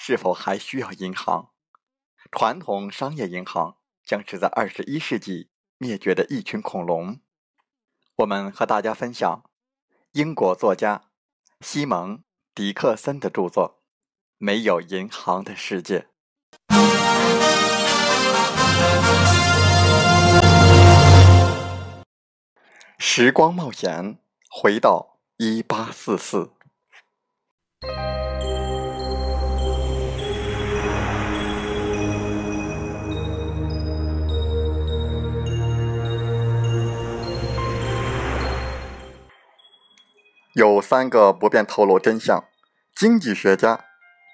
是否还需要银行？传统商业银行将是在二十一世纪灭绝的一群恐龙。我们和大家分享英国作家西蒙·迪克森的著作《没有银行的世界》。时光冒险，回到。一八四四，有三个不便透露真相：经济学家、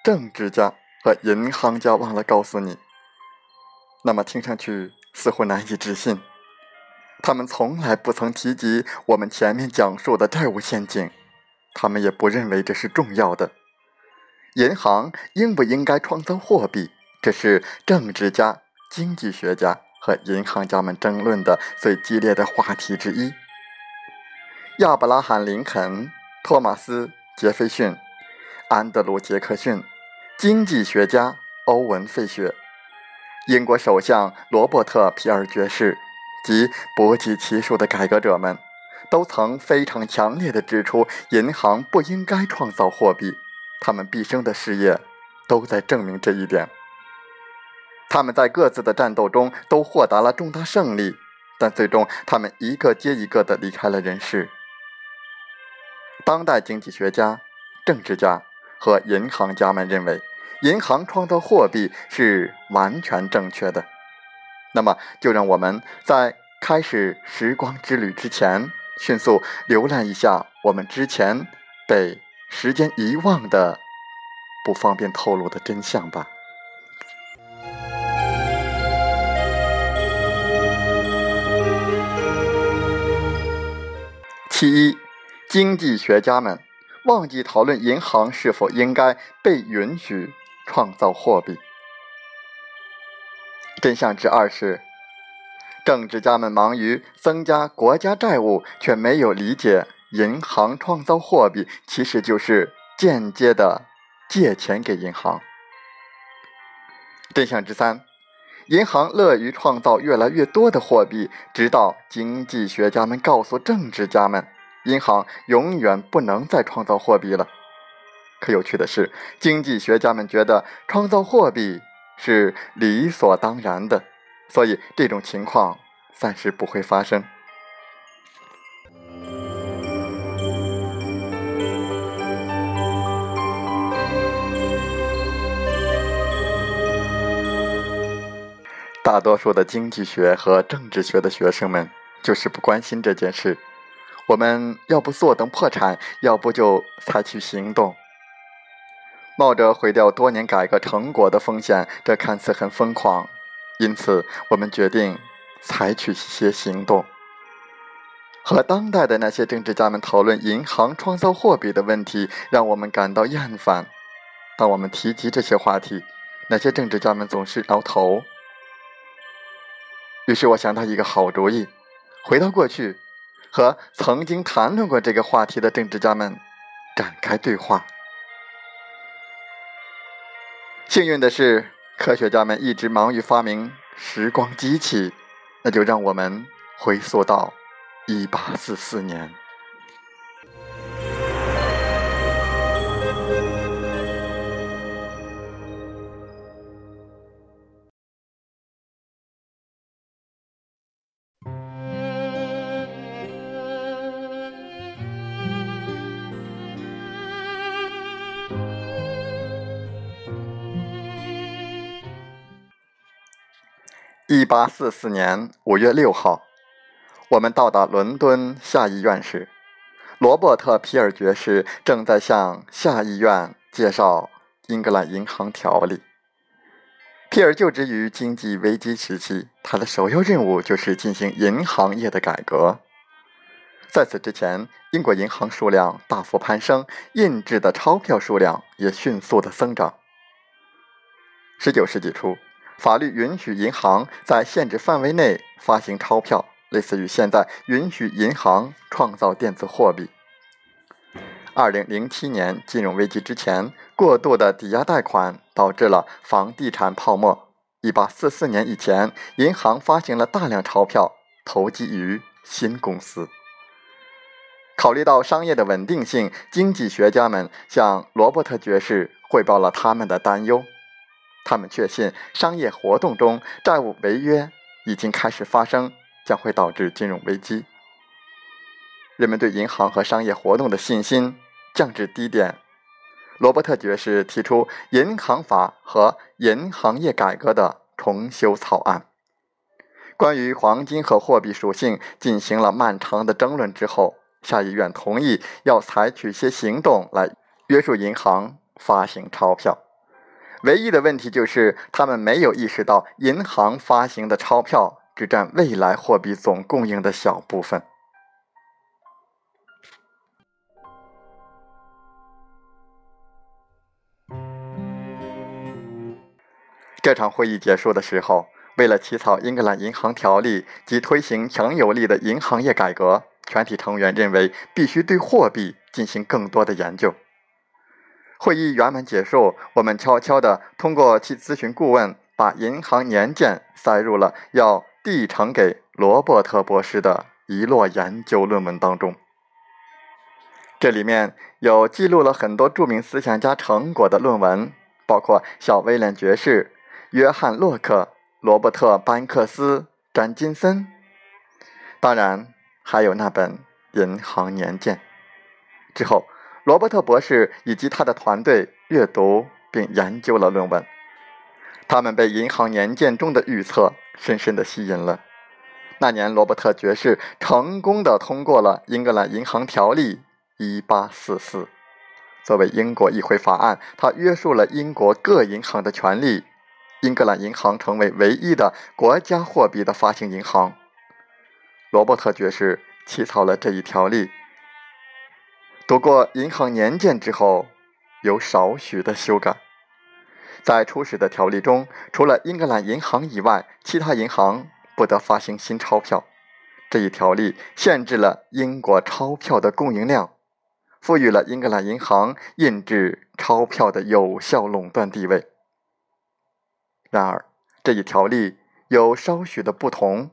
政治家和银行家忘了告诉你。那么听上去似乎难以置信。他们从来不曾提及我们前面讲述的债务陷阱，他们也不认为这是重要的。银行应不应该创造货币，这是政治家、经济学家和银行家们争论的最激烈的话题之一。亚伯拉罕·林肯、托马斯·杰斐逊、安德鲁·杰克逊、经济学家欧文·费雪、英国首相罗伯特·皮尔爵士。及不计其数的改革者们，都曾非常强烈的指出，银行不应该创造货币。他们毕生的事业都在证明这一点。他们在各自的战斗中都获得了重大胜利，但最终他们一个接一个的离开了人世。当代经济学家、政治家和银行家们认为，银行创造货币是完全正确的。那么，就让我们在开始时光之旅之前，迅速浏览一下我们之前被时间遗忘的、不方便透露的真相吧。其一，经济学家们忘记讨论银行是否应该被允许创造货币。真相之二是，政治家们忙于增加国家债务，却没有理解银行创造货币其实就是间接的借钱给银行。真相之三，银行乐于创造越来越多的货币，直到经济学家们告诉政治家们，银行永远不能再创造货币了。可有趣的是，经济学家们觉得创造货币。是理所当然的，所以这种情况暂时不会发生。大多数的经济学和政治学的学生们就是不关心这件事。我们要不坐等破产，要不就采取行动。冒着毁掉多年改革成果的风险，这看似很疯狂，因此我们决定采取一些行动。和当代的那些政治家们讨论银行创造货币的问题，让我们感到厌烦。当我们提及这些话题，那些政治家们总是摇头。于是我想到一个好主意，回到过去，和曾经谈论过这个话题的政治家们展开对话。幸运的是，科学家们一直忙于发明时光机器，那就让我们回溯到一八四四年。一八四四年五月六号，我们到达伦敦下议院时，罗伯特·皮尔爵士正在向下议院介绍英格兰银行条例。皮尔就职于经济危机时期，他的首要任务就是进行银行业的改革。在此之前，英国银行数量大幅攀升，印制的钞票数量也迅速的增长。十九世纪初。法律允许银行在限制范围内发行钞票，类似于现在允许银行创造电子货币。二零零七年金融危机之前，过度的抵押贷款导致了房地产泡沫。一八四四年以前，银行发行了大量钞票，投机于新公司。考虑到商业的稳定性，经济学家们向罗伯特爵士汇报了他们的担忧。他们确信，商业活动中债务违约已经开始发生，将会导致金融危机。人们对银行和商业活动的信心降至低点。罗伯特爵士提出《银行法》和银行业改革的重修草案。关于黄金和货币属性进行了漫长的争论之后，下议院同意要采取些行动来约束银行发行钞票。唯一的问题就是，他们没有意识到银行发行的钞票只占未来货币总供应的小部分。这场会议结束的时候，为了起草英格兰银行条例及推行强有力的银行业改革，全体成员认为必须对货币进行更多的研究。会议圆满结束，我们悄悄地通过其咨询顾问，把银行年鉴塞入了要递呈给罗伯特博士的一摞研究论文当中。这里面有记录了很多著名思想家成果的论文，包括小威廉爵士、约翰洛克、罗伯特班克斯、詹金森，当然还有那本银行年鉴。之后。罗伯特博士以及他的团队阅读并研究了论文，他们被银行年鉴中的预测深深的吸引了。那年，罗伯特爵士成功的通过了英格兰银行条例1844，作为英国议会法案，它约束了英国各银行的权利。英格兰银行成为唯一的国家货币的发行银行。罗伯特爵士起草了这一条例。读过银行年鉴之后，有少许的修改。在初始的条例中，除了英格兰银行以外，其他银行不得发行新钞票。这一条例限制了英国钞票的供应量，赋予了英格兰银行印制钞票的有效垄断地位。然而，这一条例有稍许的不同。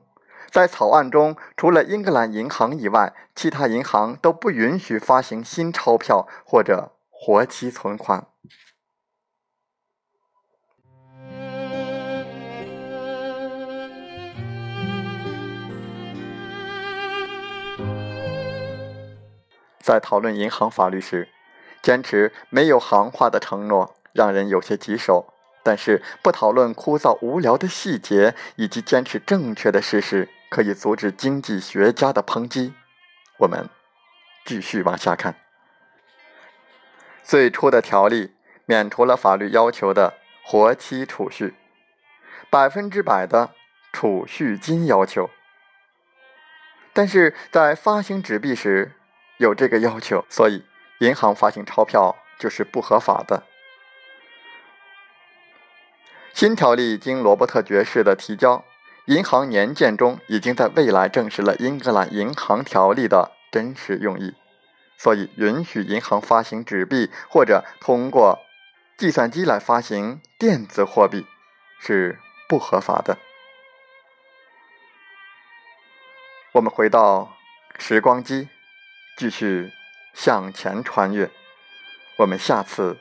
在草案中，除了英格兰银行以外，其他银行都不允许发行新钞票或者活期存款。在讨论银行法律时，坚持没有行话的承诺让人有些棘手，但是不讨论枯燥无聊的细节，以及坚持正确的事实。可以阻止经济学家的抨击。我们继续往下看。最初的条例免除了法律要求的活期储蓄，百分之百的储蓄金要求，但是在发行纸币时有这个要求，所以银行发行钞票就是不合法的。新条例经罗伯特爵士的提交，银行年鉴中已经在未来证实了英格兰银行条例的真实用意，所以允许银行发行纸币或者通过计算机来发行电子货币是不合法的。我们回到时光机，继续向前穿越。我们下次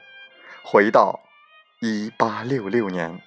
回到。一八六六年。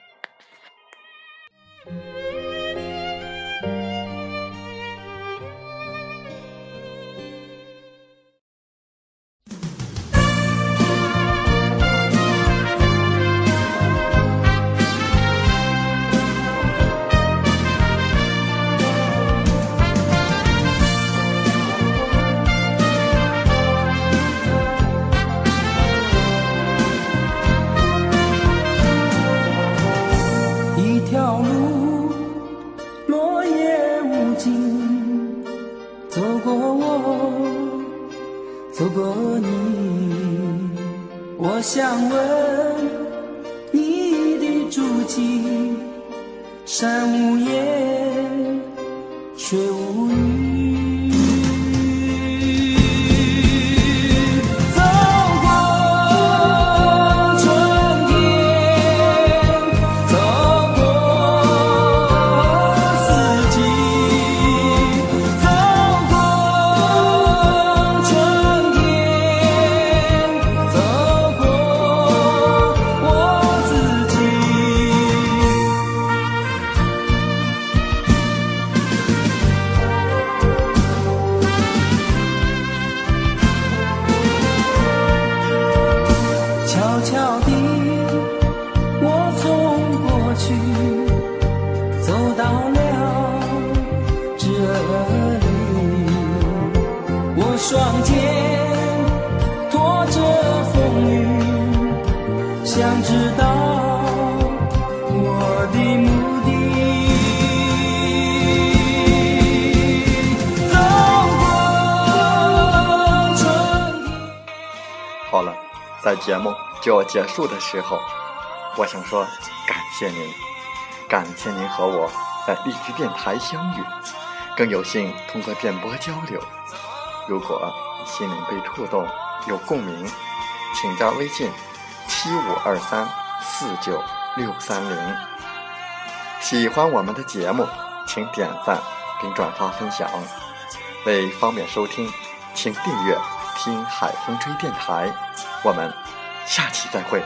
我想问你的足迹，山无言，水无语。到了这里，我双肩拖着风雨，想知道我的目的。走过春天。好了，在节目就要结束的时候，我想说感谢您，感谢您和我在荔枝电台相遇，更有幸通过电波交流。如果心灵被触动，有共鸣，请加微信七五二三四九六三零。喜欢我们的节目，请点赞并转发分享。为方便收听，请订阅“听海风吹电台”。我们下期再会。